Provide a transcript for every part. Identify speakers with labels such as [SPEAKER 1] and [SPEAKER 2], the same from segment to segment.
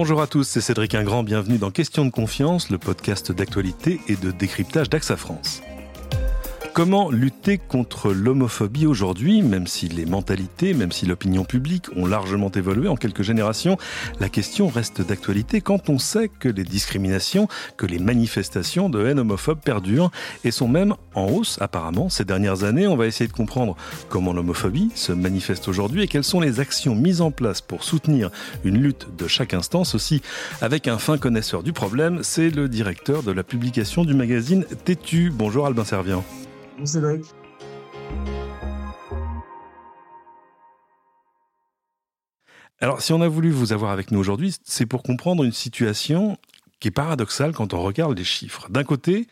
[SPEAKER 1] Bonjour à tous, c'est Cédric Ingrand, bienvenue dans Question de confiance, le podcast d'actualité et de décryptage d'AXA France. Comment lutter contre l'homophobie aujourd'hui, même si les mentalités, même si l'opinion publique ont largement évolué en quelques générations, la question reste d'actualité quand on sait que les discriminations, que les manifestations de haine homophobe perdurent et sont même en hausse apparemment ces dernières années. On va essayer de comprendre comment l'homophobie se manifeste aujourd'hui et quelles sont les actions mises en place pour soutenir une lutte de chaque instance aussi avec un fin connaisseur du problème, c'est le directeur de la publication du magazine Tétu. Bonjour Albin Alors, si on a voulu vous avoir avec nous aujourd'hui, c'est pour comprendre une situation qui est paradoxale quand on regarde les chiffres. D'un côté,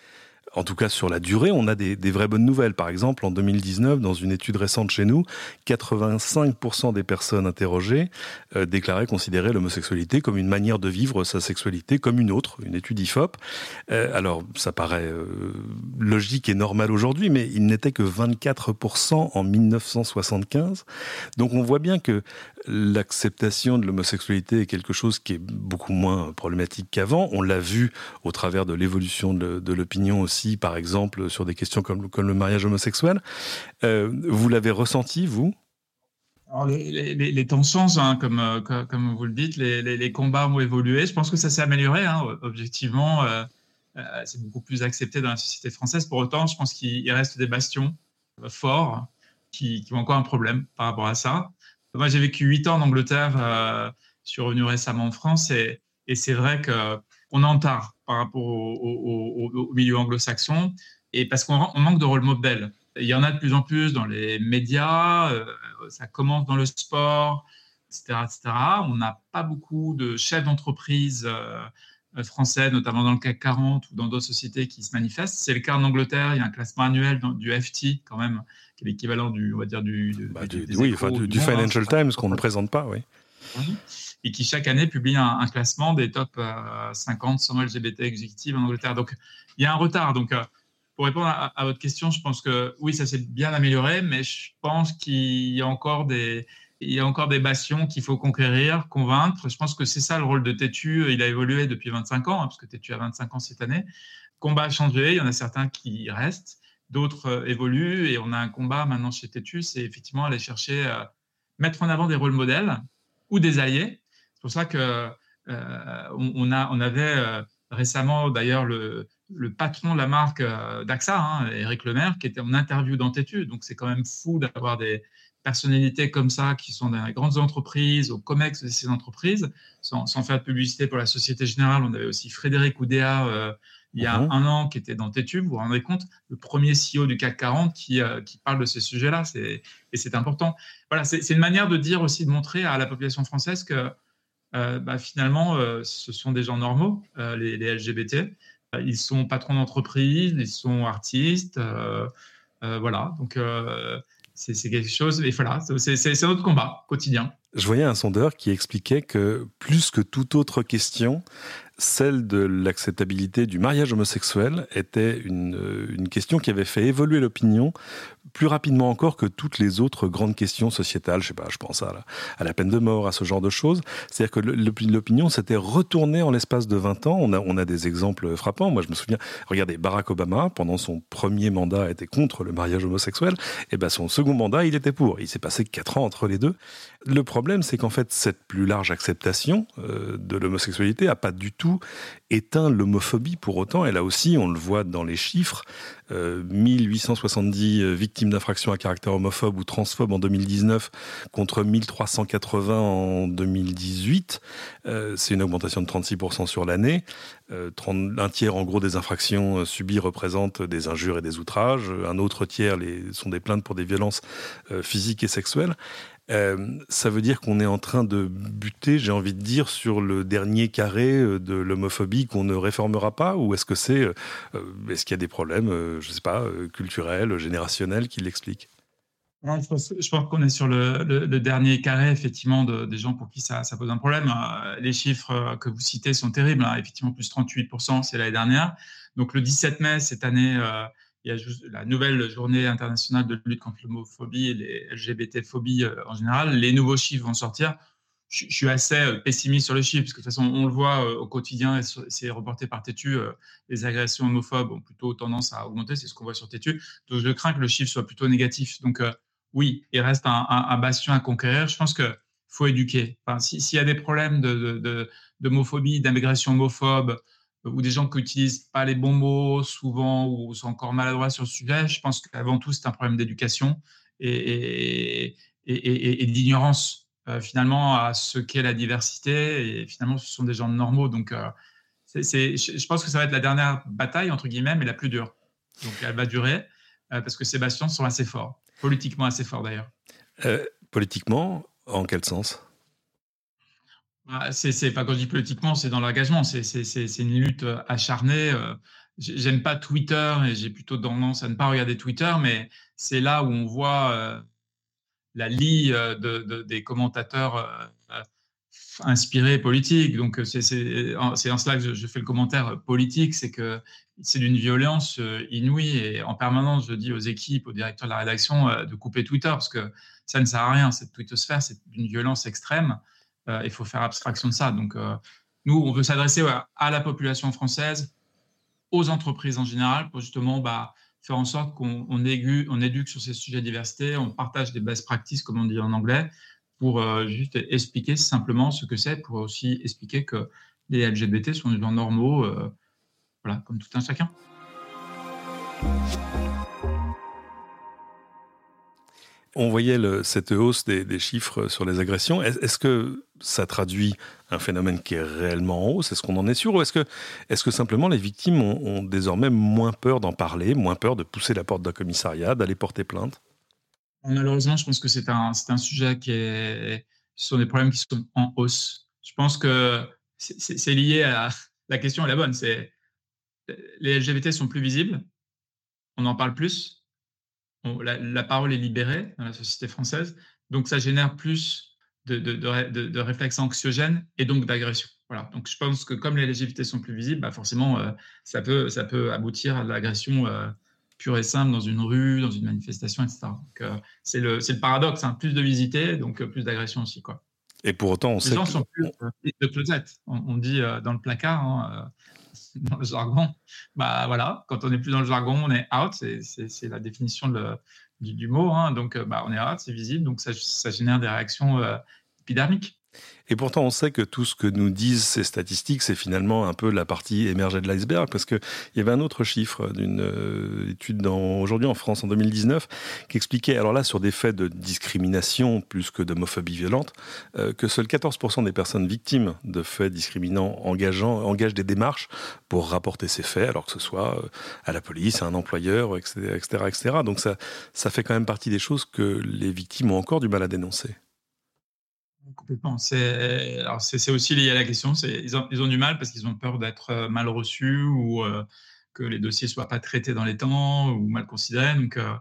[SPEAKER 1] en tout cas sur la durée, on a des, vraies bonnes nouvelles. Par exemple, en 2019, dans une étude récente chez nous, 85% des personnes interrogées euh, déclaraient considérer l'homosexualité comme une manière de vivre sa sexualité comme une autre, une étude IFOP. Euh, alors, ça paraît euh, logique et normal aujourd'hui, mais il n'était que 24% en 1975. Donc on voit bien que l'acceptation de l'homosexualité est quelque chose qui est beaucoup moins problématique qu'avant. On l'a vu au travers de l'évolution de l'opinion aussi par exemple, sur des questions comme, le mariage homosexuel. Euh, vous l'avez ressenti, vous?
[SPEAKER 2] Les, tensions, hein, comme, comme vous le dites, les, combats ont évolué. Je pense que ça s'est amélioré. Hein, objectivement, euh, euh, c'est beaucoup plus accepté dans la société française. Pour autant, je pense qu'il reste des bastions forts qui, ont encore un problème par rapport à ça. Moi, j'ai vécu huit ans en Angleterre. je suis revenu récemment en France et, et c'est vrai que on en tard par rapport au, milieu anglo-saxon et parce qu'on manque de rôle modèle. Il y en a de plus en plus dans les médias, euh, ça commence dans le sport, etc. etc. On n'a pas beaucoup de chefs d'entreprise euh, français, notamment dans le CAC 40 ou dans d'autres sociétés qui se manifestent. C'est le cas en Angleterre, il y a un classement annuel du FT quand même, qui est l'équivalent du, on va dire, du,
[SPEAKER 1] bah, du, oui, du, Financial Times qu'on ne présente pas, oui
[SPEAKER 2] et qui chaque année publie un, classement des top 50 sans LGBT exécutives en Angleterre. Donc, il y a un retard. Donc, euh, pour répondre à, votre question, je pense que oui, ça s'est bien amélioré, mais je pense qu'il y a encore des, bastions qu'il faut conquérir, convaincre. Je pense que c'est ça le rôle de Tétu. Il a évolué depuis 25 ans, hein, parce que Tétu a 25 ans cette année. Combat a changé. Il y en a certains qui restent, d'autres euh, évoluent. Et on a un combat maintenant chez Tétu, c'est effectivement aller chercher, euh, mettre en avant des rôles modèles ou des alliés. C'est pour ça que euh, on, a, on avait euh, récemment d'ailleurs le, le, patron de la marque euh, d'AXA, hein, Eric Lemaire, qui était en interview dans Tétu. Donc c'est quand même fou d'avoir des personnalités comme ça qui sont dans les grandes entreprises, au COMEX de ces entreprises, sans, sans, faire de publicité pour la Société Générale. On avait aussi Frédéric Oudéa il y a mhm. un an qui était dans Tétu, vous vous rendez compte, le premier CEO du CAC 40 qui, euh, qui parle de ces sujets-là, et c'est important. Voilà, c'est une manière de dire aussi, de montrer à la population française que bah, finalement, euh, ce sont des gens normaux, les, les, LGBT. Ils sont patrons d'entreprise, ils sont artistes, voilà. Donc c'est quelque chose, et voilà, c'est notre combat quotidien.
[SPEAKER 1] Je voyais un sondeur qui expliquait que plus que toute autre question, celle de l'acceptabilité du mariage homosexuel était une, une, question qui avait fait évoluer l'opinion plus rapidement encore que toutes les autres grandes questions sociétales. Je sais pas, je pense à la, peine de mort, à ce genre de choses. C'est-à-dire que l'opinion s'était retournée en l'espace de 20 ans. On a, on a des exemples frappants. Moi, je me souviens, regardez, Barack Obama, pendant son premier mandat, était contre le mariage homosexuel. Et ben, son second mandat, il était pour. Il s'est passé quatre ans entre les deux. Le problème, c'est qu'en fait, cette plus large acceptation euh, de l'homosexualité a pas du tout éteint l'homophobie pour autant. Elle a aussi, on le voit dans les chiffres, 1870 euh, victimes d'infractions à caractère homophobe ou transphobe en 2019 contre 1380 en 2018. Euh, c'est une augmentation de 36% sur l'année. un tiers en gros des infractions subies représentent des injures et des outrages. Un autre tiers sont des plaintes pour des violences physiques et sexuelles. Euh, ça veut dire qu'on est en train de buter, j'ai envie de dire, sur le dernier carré euh, de l'homophobie qu'on ne réformera pas Ou est-ce que c'est, euh, est-ce qu'il y a des problèmes, je ne sais pas, culturels, générationnels qui l'expliquent?
[SPEAKER 2] Je pense, qu'on est sur le, dernier carré, effectivement, des gens pour qui ça, pose un problème. Les chiffres que vous citez sont terribles. Hein. Effectivement, plus 38%, c'est l'année dernière. Donc, le 17 mai, cette année, il y a la nouvelle journée internationale de lutte contre l'homophobie et les LGBT-phobies euh, en général. Les nouveaux chiffres vont sortir. je, suis assez euh, pessimiste sur le chiffre, parce que de toute façon, on le voit euh, au quotidien, c'est reporté par Tétu, les agressions homophobes ont plutôt tendance à augmenter, c'est ce qu'on voit sur Tétu. Donc, je crains que le chiffre soit plutôt négatif. Donc, oui, il reste un, bastion à conquérir. Je pense qu'il faut éduquer. Enfin, S'il y a des problèmes d'homophobie, de, d'agression homophobe, ou des gens qui n'utilisent pas les bons mots souvent, ou sont encore maladroits sur le sujet, je pense qu'avant tout, c'est un problème d'éducation et, d'ignorance euh, finalement à ce qu'est la diversité. Et finalement, ce sont des gens normaux. Donc, euh, je pense que ça va être la dernière bataille, entre guillemets, mais la plus dure. Donc, elle va durer euh, parce que ces bastions sont assez forts, politiquement assez forts d'ailleurs.
[SPEAKER 1] politiquement, en quel sens?
[SPEAKER 2] C'est, pas quand je dis politiquement, c'est dans l'engagement. C'est, une lutte acharnée. J'aime pas Twitter et j'ai plutôt tendance à ne pas regarder Twitter, mais c'est là où on voit la lie euh, de, des commentateurs euh, inspirés politiques. Donc, c'est en cela que je, fais le commentaire politique, c'est que c'est d'une violence euh, inouïe. Et en permanence, je dis aux équipes, aux directeurs de la rédaction, de couper Twitter, parce que ça ne sert à rien. Cette twittosphère, c'est d'une violence extrême. Il faut faire abstraction de ça. Donc, nous, on veut s'adresser à la population française, aux entreprises en général, pour justement bah, faire en sorte qu'on on éduque sur ces sujets de diversité, on partage des best practices, comme on dit en anglais, pour euh, juste expliquer simplement ce que c'est, pour aussi expliquer que les LGBT sont des gens normaux, euh, voilà, comme tout un chacun.
[SPEAKER 1] On voyait cette hausse des, chiffres sur les agressions. Est-ce que ça traduit un phénomène qui est réellement en hausse Est-ce qu'on en est sûr Ou est-ce que, est que simplement les victimes ont, désormais moins peur d'en parler, moins peur de pousser la porte d'un commissariat, d'aller porter plainte?
[SPEAKER 2] Malheureusement, je pense que c'est un, un sujet qui est. Ce sont des problèmes qui sont en hausse. Je pense que c'est lié à. La question est la bonne. C'est les LGBT sont plus visibles, on en parle plus, la, parole est libérée dans la société française, donc ça génère plus de, de, réflexes anxiogènes et donc d'agressions. Voilà. Donc je pense que comme les légitimités sont plus visibles, bah forcément euh, ça, peut, ça peut aboutir à l'agression euh, pure et simple dans une rue, dans une manifestation, etc. Euh, c'est le, le, paradoxe, hein. plus de visités, donc plus d'agressions aussi. Quoi.
[SPEAKER 1] Et pour autant, on
[SPEAKER 2] les gens sont plus de closet. On, dit dans le placard, hein, dans le jargon, bah voilà, quand on n'est plus dans le jargon, on est out, c'est la définition de, du, mot, hein. donc bah, on est out, c'est visible, donc ça, ça, génère des réactions euh, épidermiques.
[SPEAKER 1] Et pourtant, on sait que tout ce que nous disent ces statistiques, c'est finalement un peu la partie émergée de l'iceberg, parce qu'il y avait un autre chiffre d'une euh, étude aujourd'hui en France en 2019 qui expliquait, alors là, sur des faits de discrimination plus que d'homophobie violente, euh, que seuls 14% des personnes victimes de faits discriminants engageant, engagent des démarches pour rapporter ces faits, alors que ce soit euh, à la police, à un employeur, etc., etc., etc. Donc ça, ça fait quand même partie des choses que les victimes ont encore du mal à dénoncer.
[SPEAKER 2] Complètement. C'est aussi lié à la question. Ils ont, du mal parce qu'ils ont peur d'être euh, mal reçus ou euh, que les dossiers ne soient pas traités dans les temps ou mal considérés. Donc, euh,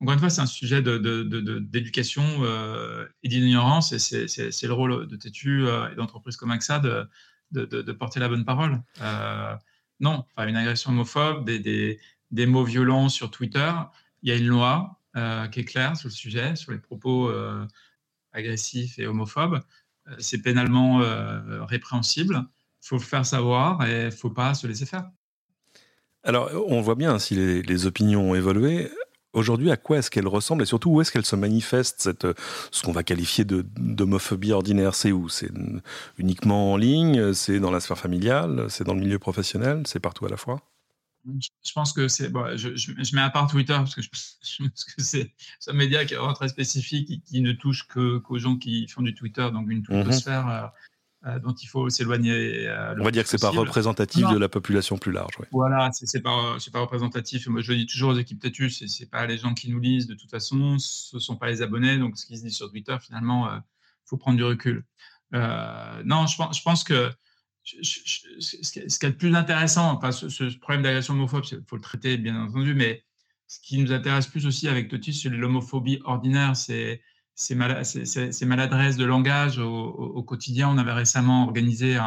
[SPEAKER 2] encore une fois, c'est un sujet d'éducation de, et d'ignorance et c'est le rôle de Tétu et d'entreprises comme AXA de, de, porter la bonne parole. non, une agression homophobe, des, mots violents sur Twitter, il y a une loi qui est claire sur le sujet, sur les propos agressif et homophobe, euh, c'est pénalement euh, répréhensible. Il faut le faire savoir et il ne faut pas se laisser faire.
[SPEAKER 1] Alors, on voit bien si les, opinions ont évolué. Aujourd'hui, à quoi est-ce qu'elles ressemblent et surtout où est-ce qu'elles se manifestent, cette, ce qu'on va qualifier d'homophobie ordinaire? C'est où? C'est uniquement en ligne? C'est dans la sphère familiale? C'est dans le milieu professionnel? C'est partout à la fois?
[SPEAKER 2] Je pense que c'est. Bon, je, je, mets à part Twitter parce que, je, pense que c'est un média qui est vraiment très spécifique et qui ne touche qu'aux gens qui font du Twitter, donc une mhm. twittosphère euh, dont il faut s'éloigner.
[SPEAKER 1] Euh, On va dire que c'est pas représentatif de la population plus large.
[SPEAKER 2] Voilà, c'est pas, pas représentatif. Moi, je dis toujours aux équipes têtues, c'est pas les gens qui nous lisent de toute façon, ce sont pas les abonnés. Donc, ce qui se dit sur Twitter, finalement, il faut prendre du recul. non, je pense que ce qui est le plus intéressant, enfin, ce, problème d'agression homophobe, il faut le traiter bien entendu, mais ce qui nous intéresse plus aussi avec Totis, c'est l'homophobie ordinaire, c'est ces maladresses de langage au, quotidien. On avait récemment organisé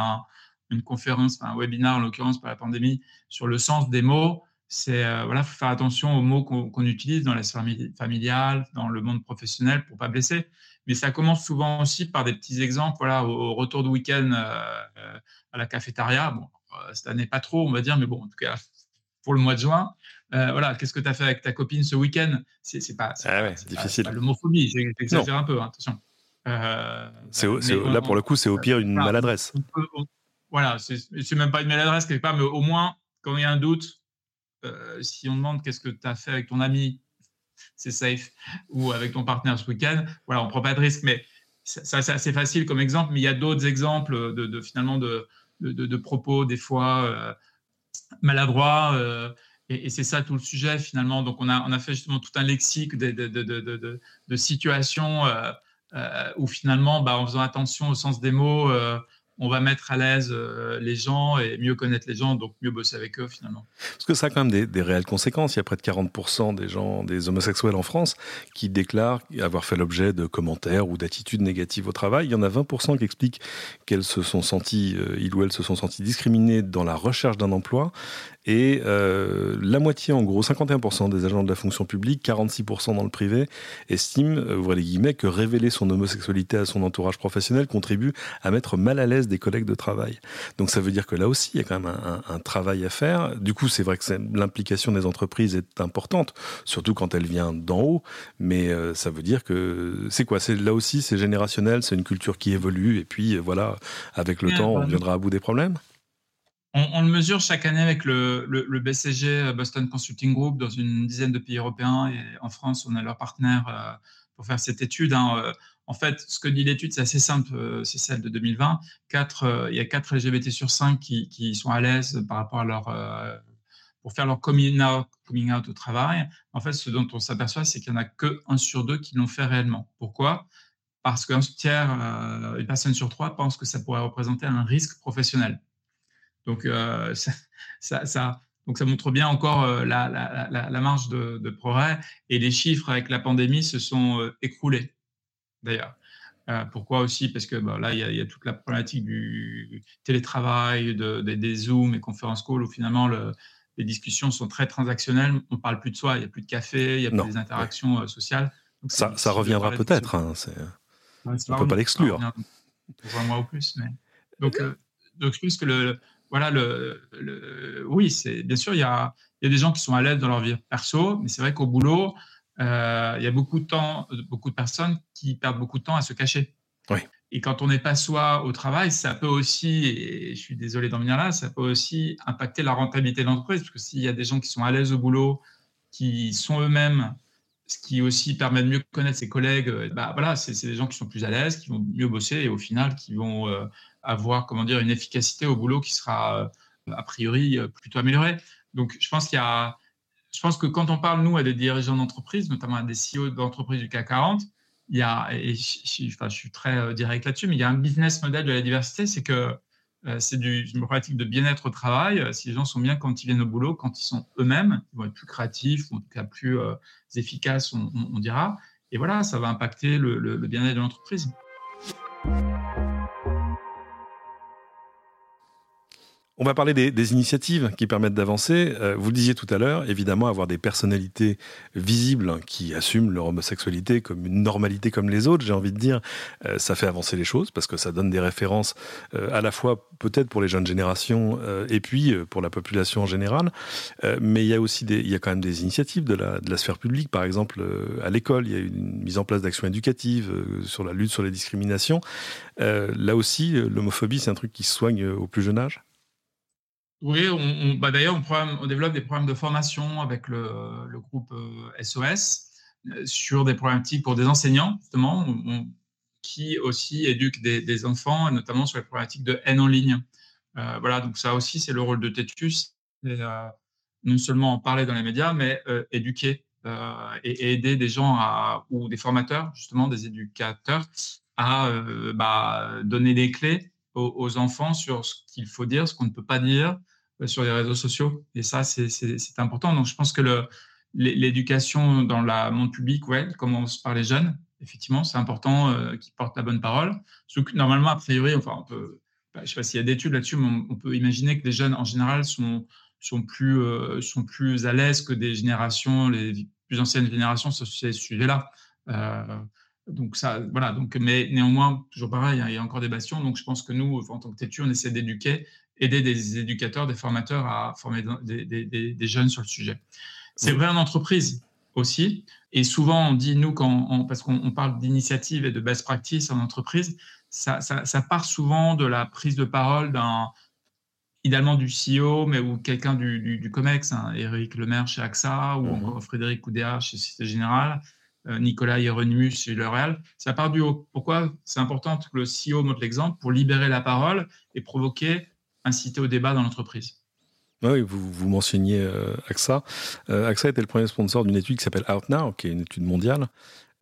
[SPEAKER 2] une conférence, un webinaire en l'occurrence par la pandémie, sur le sens des mots. C'est voilà, faut faire attention aux mots qu'on utilise dans la sphère familiale, dans le monde professionnel pour pas blesser. Mais ça commence souvent aussi par des petits exemples. Voilà, au, retour de week-end à la cafétéria, bon, cette année pas trop, on va dire, mais bon, en tout cas pour le mois de juin. voilà, qu'est-ce que tu as fait avec ta copine ce week-end? C'est pas,
[SPEAKER 1] ah difficile.
[SPEAKER 2] l'homophobie, j'exagère un peu, hein, attention.
[SPEAKER 1] c'est là, pour le coup, c'est au pire une maladresse.
[SPEAKER 2] voilà, c'est même pas une maladresse quelque part, mais au moins, quand il y a un doute, euh, si on demande qu'est-ce que tu as fait avec ton ami, c'est safe, ou avec ton partenaire ce week-end, voilà, on prend pas de risque. Mais ça, c'est assez facile comme exemple, mais il y a d'autres exemples de, finalement de, propos des fois euh, maladroits. Euh, et, c'est ça tout le sujet finalement. Donc on a, on a fait justement tout un lexique de, de situations où finalement, bah, en faisant attention au sens des mots, on va mettre à l'aise euh, les gens et mieux connaître les gens, donc mieux bosser avec eux finalement.
[SPEAKER 1] Parce que ça a quand même des, réelles conséquences. Il y a près de 40% des gens, des homosexuels en France, qui déclarent avoir fait l'objet de commentaires ou d'attitudes négatives au travail. Il y en a 20% qui expliquent qu'elles se sont senties, euh, ils ou elles se sont sentis discriminés dans la recherche d'un emploi. Et euh, la moitié, en gros, 51% des agents de la fonction publique, 46% dans le privé, estiment, ouvrez les guillemets, que révéler son homosexualité à son entourage professionnel contribue à mettre mal à l'aise des collègues de travail. Donc ça veut dire que là aussi, il y a quand même un, travail à faire. Du coup, c'est vrai que l'implication des entreprises est importante, surtout quand elle vient d'en haut. Mais euh, ça veut dire que c'est quoi? C'est là aussi, c'est générationnel, c'est une culture qui évolue. Et puis voilà, avec le temps, on viendra à bout des problèmes.
[SPEAKER 2] On, le mesure chaque année avec le, BCG euh, Boston Consulting Group dans une dizaine de pays européens et en France, on a leur partenaire euh, pour faire cette étude. Hein, en fait, ce que dit l'étude, c'est assez simple, euh, c'est celle de 2020. Euh, il y a 4 LGBT sur 5 qui, sont à l'aise par rapport à leur, euh, pour faire leur coming out, au travail. En fait, ce dont on s'aperçoit, c'est qu'il n'y en a que 1 sur 2 qui l'ont fait réellement. Pourquoi? Parce qu'un tiers, une personne sur 3 pense que ça pourrait représenter un risque professionnel. Donc, ça, donc ça montre bien encore la, marge de, de, progrès. Et les chiffres avec la pandémie se sont écroulés d'ailleurs. Euh, pourquoi aussi? Parce que bah, là, il y, a toute la problématique du télétravail, des Zooms et conférences call où finalement les discussions sont très transactionnelles. On parle plus de soi, il n'y a plus de café, il n'y a plus des interactions euh, sociales.
[SPEAKER 1] ça, reviendra peut-être. Hein, on ne peut pas l'exclure.
[SPEAKER 2] Pour un mois ou plus. Mais... Donc, euh, donc, je pense que le, voilà, le, oui, c'est bien sûr, il y a, y a des gens qui sont à l'aise dans leur vie perso, mais c'est vrai qu'au boulot, euh, il y a beaucoup de temps, beaucoup de personnes qui perdent beaucoup de temps à se cacher. Et quand on n'est pas soi au travail, ça peut aussi, et je suis désolé d'en venir là, ça peut aussi impacter la rentabilité de l'entreprise, parce que s'il y a des gens qui sont à l'aise au boulot, qui sont eux-mêmes, ce qui aussi permet de mieux connaître ses collègues, euh, bah voilà, c'est des gens qui sont plus à l'aise, qui vont mieux bosser et au final qui vont euh, avoir, comment dire, une efficacité au boulot qui sera a priori plutôt améliorée. Donc je pense qu'il y a je pense que quand on parle, nous, à des dirigeants d'entreprise, notamment à des CEO d'entreprises du CAC 40, il y a, et je, enfin, je suis très euh, direct là-dessus, mais il y a un business model de la diversité, c'est que euh, c'est une pratique de bien-être au travail. Euh, si les gens sont bien quand ils viennent au boulot, quand ils sont eux-mêmes, ils vont être plus créatifs, ou en tout cas plus efficaces, on, dira. Et voilà, ça va impacter le bien-être de l'entreprise.
[SPEAKER 1] On va parler des, initiatives qui permettent d'avancer. Euh, vous le disiez tout à l'heure, évidemment, avoir des personnalités visibles qui assument leur homosexualité comme une normalité comme les autres, j'ai envie de dire, euh, ça fait avancer les choses parce que ça donne des références euh, à la fois peut-être pour les jeunes générations et puis pour la population en général. mais il y a aussi des, il y a quand même des initiatives de la, de la sphère publique, par exemple à l'école, il y a une mise en place d'actions éducatives sur la lutte sur les discriminations. là aussi, l'homophobie, c'est un truc qui se soigne au plus jeune âge.
[SPEAKER 2] Oui, bah d'ailleurs, on, développe des programmes de formation avec le, groupe SOS euh, euh, sur des problématiques pour des enseignants, justement, qui aussi éduquent des, enfants, notamment sur les problématiques de haine en ligne. Euh, voilà, donc ça aussi, c'est le rôle de Tétus, non seulement en parler dans les médias, mais éduquer et, aider des gens à, ou des formateurs, justement, des éducateurs, à bah, donner des clés aux, enfants sur ce qu'il faut dire, ce qu'on ne peut pas dire sur les réseaux sociaux. Et ça, c'est important. Donc, je pense que l'éducation dans le monde public, ouais, commence par les jeunes. Effectivement, c'est important euh, qu'ils portent la bonne parole. normalement, a priori, enfin, on peut, bah, je ne sais pas s'il y a d'études là-dessus, mais on, peut imaginer que les jeunes, en général, sont, sont plus, sont plus à l'aise que des générations, les plus anciennes générations sur ces sujets-là. donc ça, voilà. Donc, mais néanmoins, toujours pareil, hein, il y a encore des bastions. Donc je pense que nous, en tant que têtu, on essaie d'éduquer, aider des éducateurs, des formateurs à former des, des, des jeunes sur le sujet. C'est vrai en entreprise aussi. Et souvent, on dit, nous, quand parce qu'on parle d'initiative et de best practice en entreprise, ça, ça, part souvent de la prise de parole d'un, idéalement du CEO, mais ou quelqu'un du, du, COMEX, hein, Eric Lemaire chez AXA, ou mhm. encore Frédéric Oudéa chez Société Générale, euh, Nicolas Hieronymus chez L'Oréal. Ça part du haut. Pourquoi c'est important que le CEO montre l'exemple pour libérer la parole et provoquer, inciter au débat dans l'entreprise.
[SPEAKER 1] Oui, vous, vous mentionniez euh, AXA. Euh, AXA était le premier sponsor d'une étude qui s'appelle Out Now, qui est une étude mondiale,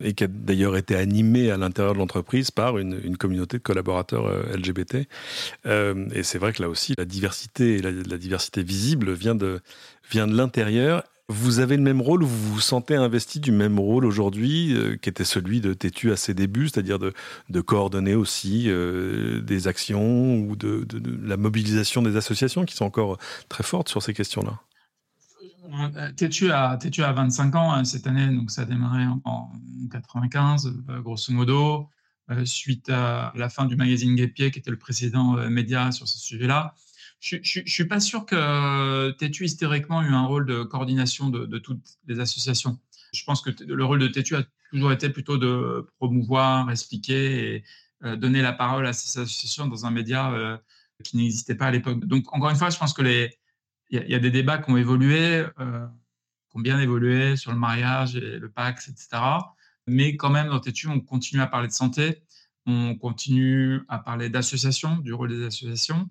[SPEAKER 1] et qui a d'ailleurs été animée à l'intérieur de l'entreprise par une, communauté de collaborateurs euh, LGBT. et c'est vrai que là aussi, la diversité, la, la diversité visible vient de, vient de l'intérieur vous avez le même rôle, vous vous sentez investi du même rôle aujourd'hui, euh, qui était celui de Tétu à ses débuts, c'est-à-dire de, coordonner aussi euh, des actions ou de, la mobilisation des associations qui sont encore très fortes sur ces questions-là?
[SPEAKER 2] Euh, Tétu a, Tétu a 25 ans hein, cette année, donc ça a démarré en, 95, grosso modo, suite à la fin du magazine Guépier, qui était le précédent média sur ce sujet-là je ne suis pas sûr que Tétu historiquement ait eu un rôle de coordination de, toutes les associations. Je pense que le rôle de Tétu a toujours été plutôt de promouvoir, expliquer et euh, donner la parole à ces associations dans un média euh, qui n'existait pas à l'époque. Donc, encore une fois, je pense que les, y, a des débats qui ont évolué, euh, qui ont bien évolué sur le mariage et le Pax, etc. Mais quand même, dans Tétu, on continue à parler de santé, on continue à parler d'associations, du rôle des associations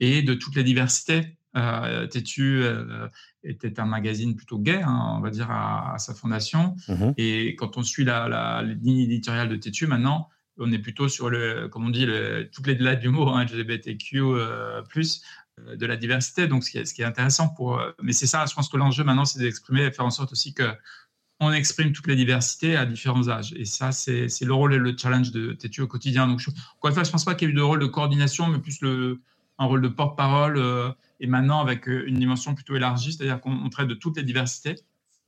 [SPEAKER 2] et de toutes les diversités. Euh, Tétu euh, était un magazine plutôt gay, hein, on va dire, à, sa fondation. Mmh et quand on suit la, ligne éditoriale de Tétu, maintenant, on est plutôt sur le, comme on dit, le, toutes les lettres du mot, hein, LGBTQ, euh, plus, euh, de la diversité. Donc, ce qui est, ce qui est intéressant pour. mais c'est ça, je pense que l'enjeu maintenant, c'est d'exprimer et faire en sorte aussi que on exprime toutes les diversités à différents âges. Et ça, c'est le rôle et le challenge de Tétu au quotidien. Donc, je, encore une fois, je ne pense pas qu'il y ait eu de rôle de coordination, mais plus le, un rôle de porte-parole euh, et maintenant avec euh, une dimension plutôt élargie, c'est-à-dire qu'on traite de toutes les diversités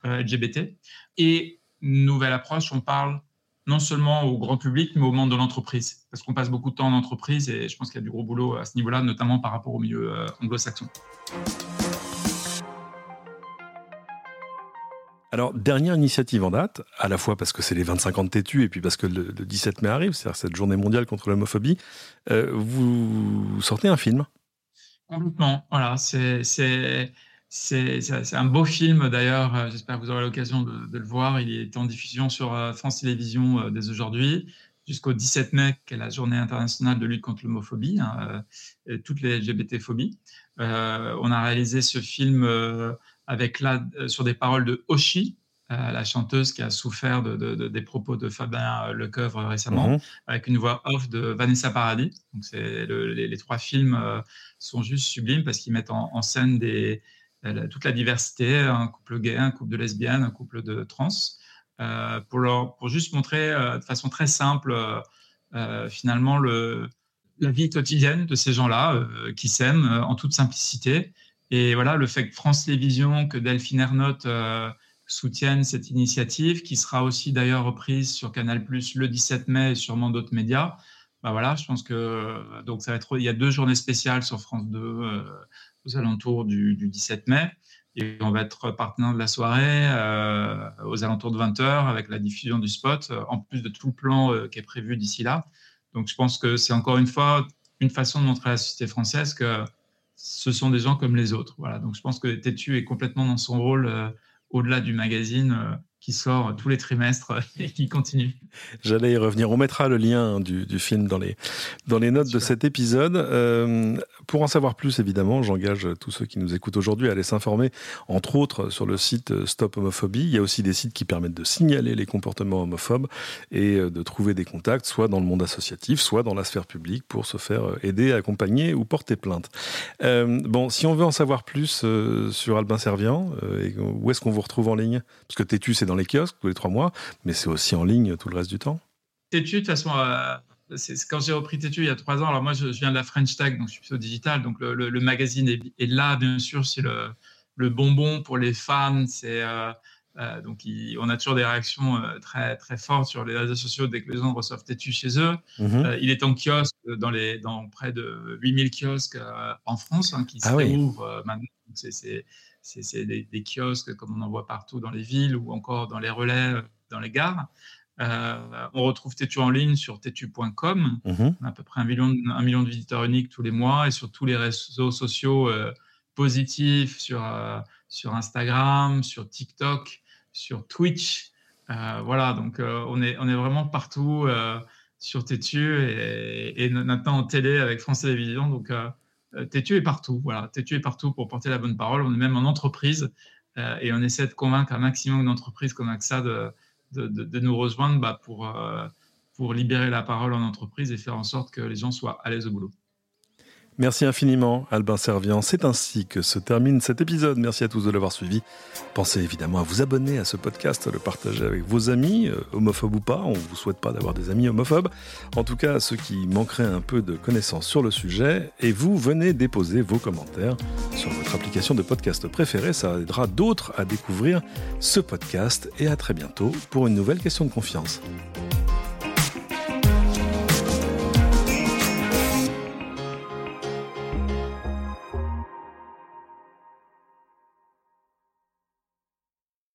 [SPEAKER 2] euh, LGBT. Et nouvelle approche, on parle non seulement au grand public, mais au monde de l'entreprise, parce qu'on passe beaucoup de temps en entreprise et je pense qu'il y a du gros boulot à ce niveau-là, notamment par rapport au milieu anglo-saxon.
[SPEAKER 1] Alors, dernière initiative en date, à la fois parce que c'est les 25 ans de et puis parce que le, 17 mai arrive, c'est-à-dire cette journée mondiale contre l'homophobie, euh, vous sortez un film?
[SPEAKER 2] Complètement, voilà, c'est un beau film d'ailleurs, euh, j'espère que vous aurez l'occasion de, le voir, il est en diffusion sur euh, France Télévisions dès aujourd'hui jusqu'au 17 mai, qui est la journée internationale de lutte contre l'homophobie, hein, toutes les LGBT-phobies. on a réalisé ce film avec là, euh, sur des paroles de Oshi, euh, la chanteuse qui a souffert de, des propos de Fabien euh, Lecoeuvre récemment, mhm. avec une voix off de Vanessa Paradis. Donc les, trois films sont juste sublimes parce qu'ils mettent en, scène des, toute la diversité, un couple gay, un couple de lesbiennes, un couple de trans, pour, leur, pour juste montrer de façon très simple finalement le, la vie quotidienne de ces gens-là qui s'aiment en toute simplicité et voilà, le fait que France Télévisions, que Delphine Ernotte euh, soutiennent cette initiative, qui sera aussi d'ailleurs reprise sur Canal Plus le 17 mai et sûrement d'autres médias. Bah voilà, je pense que donc ça va être. Il y a deux journées spéciales sur France 2 euh, aux alentours du, 17 mai. Et on va être partenaire de la soirée euh, aux alentours de 20h avec la diffusion du spot, en plus de tout le plan qui est prévu d'ici là. Donc je pense que c'est encore une fois une façon de montrer à la société française que ce sont des gens comme les autres. Voilà. Donc je pense que Tétu est complètement dans son rôle euh, au-delà du magazine. Euh, qui sort tous les trimestres et qui continue.
[SPEAKER 1] J'allais y revenir. On mettra le lien du, film dans les, dans les notes de cet épisode. Euh, pour en savoir plus, évidemment, j'engage tous ceux qui nous écoutent aujourd'hui à aller s'informer, entre autres, sur le site Stop Homophobie. Il y a aussi des sites qui permettent de signaler les comportements homophobes et euh, de trouver des contacts, soit dans le monde associatif, soit dans la sphère publique, pour se faire euh, aider, accompagner ou porter plainte. bon, si on veut en savoir plus sur Albin Servian, où est-ce qu'on vous retrouve en ligne? Parce que tu c'est dans les kiosques tous les trois mois, mais c'est aussi en ligne tout le reste du temps
[SPEAKER 2] Tétu, de toute façon, euh, quand j'ai repris Tétu il y a trois ans, alors moi je, viens de la French Tech, donc je suis plutôt digital, donc le, magazine est, là, bien sûr, c'est le, le, bonbon pour les fans, c'est euh, donc, on a toujours des réactions euh, très, très fortes sur les réseaux sociaux dès que les gens reçoivent Tétu chez eux. Mhm. Euh, il est en kiosque dans, les, dans près de 8000 kiosques en France hein, qui ah s'ouvrent maintenant. C'est des, des, kiosques comme on en voit partout dans les villes ou encore dans les relais, dans les gares. on retrouve Tétu en ligne sur tétu.com. Mhm. On a à peu près un million, un million de visiteurs uniques tous les mois et sur tous les réseaux sociaux positifs, sur, sur Instagram, sur TikTok sur Twitch. Euh, voilà, donc euh, on, est, on est vraiment partout euh, sur Tétu et, et, maintenant en télé avec France Télévisions. Donc Tétu est partout. Voilà, Tétu est partout pour porter la bonne parole. On est même en entreprise et on essaie de convaincre un maximum d'entreprises comme AXA de, de, de, nous rejoindre bah, pour, pour libérer la parole en entreprise et faire en sorte que les gens soient à l'aise au boulot.
[SPEAKER 1] Merci infiniment, Albin Servian. C'est ainsi que se termine cet épisode. Merci à tous de l'avoir suivi. Pensez évidemment à vous abonner à ce podcast, à le partager avec vos amis, euh, homophobes ou pas. On ne vous souhaite pas d'avoir des amis homophobes. En tout cas, ceux qui manqueraient un peu de connaissances sur le sujet. Et vous venez déposer vos commentaires sur votre application de podcast préférée. Ça aidera d'autres à découvrir ce podcast. Et à très bientôt pour une nouvelle question de confiance.